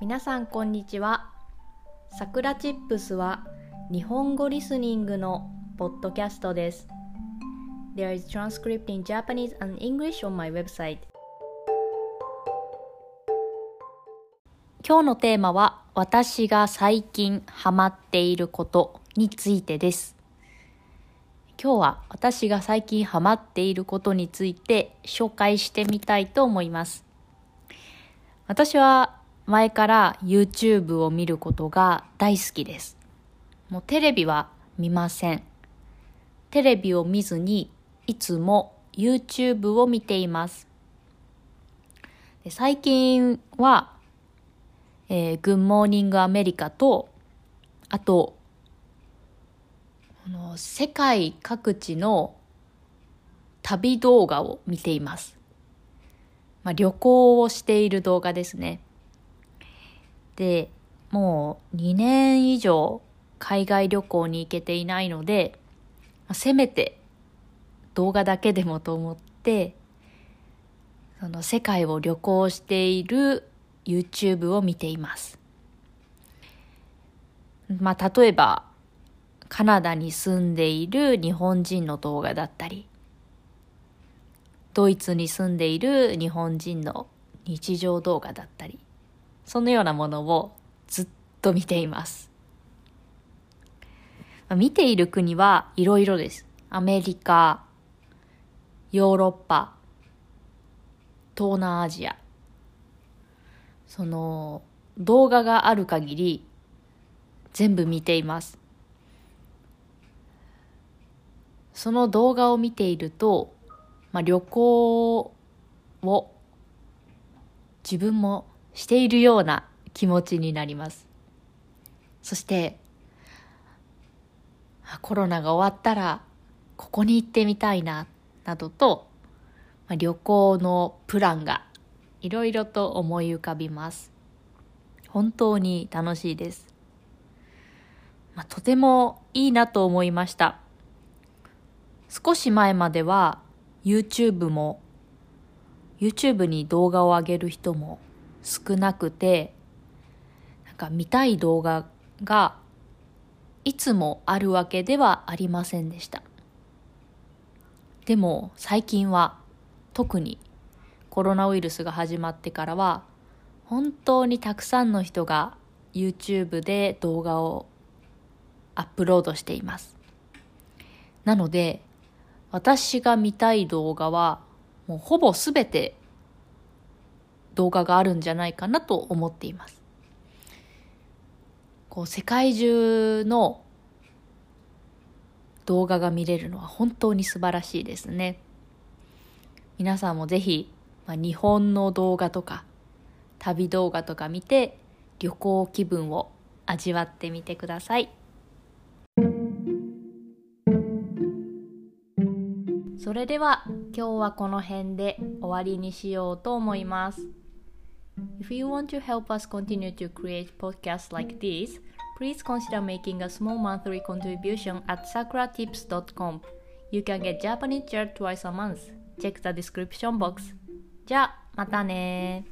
皆さんこんにちは。さくらチップスは日本語リスニングのポッドキャストです。There is transcript in Japanese and English on my website. 今日のテーマは私が最近ハマっていることについてです。今日は私が最近ハマっていることについて紹介してみたいと思います。私は前から YouTube を見ることが大好きです。もうテレビは見ません。テレビを見ずにいつも YouTube を見ています。で最近は、えー、グッモーニングアメリカと、あと、の世界各地の旅動画を見ています。まあ、旅行をしている動画ですね。で、もう2年以上海外旅行に行けていないので、せめて動画だけでもと思って、その世界を旅行している YouTube を見ています。まあ、例えば、カナダに住んでいる日本人の動画だったり、ドイツに住んでいる日本人の日常動画だったり、そのようなものをずっと見ています。見ている国はいろいろです。アメリカ、ヨーロッパ、東南アジア。その動画がある限り全部見ています。その動画を見ていると、まあ、旅行を自分もしているような気持ちになります。そして、コロナが終わったらここに行ってみたいな、などと、まあ、旅行のプランがいろいろと思い浮かびます。本当に楽しいです。まあ、とてもいいなと思いました。少し前までは YouTube も YouTube に動画を上げる人も少なくてなんか見たい動画がいつもあるわけではありませんでした。でも最近は特にコロナウイルスが始まってからは本当にたくさんの人が YouTube で動画をアップロードしています。なので私が見たい動画はもうほぼすべて動画があるんじゃないかなと思っています。こう世界中の動画が見れるのは本当に素晴らしいですね。皆さんもぜひ、まあ、日本の動画とか旅動画とか見て旅行気分を味わってみてください。それでは今日はこの辺で終わりにしようと思います。If you want to help us continue to create podcasts like this, please consider making a small monthly contribution at sakuratips.com. You can get Japanese chair twice a month. Check the description box. じゃあ、またね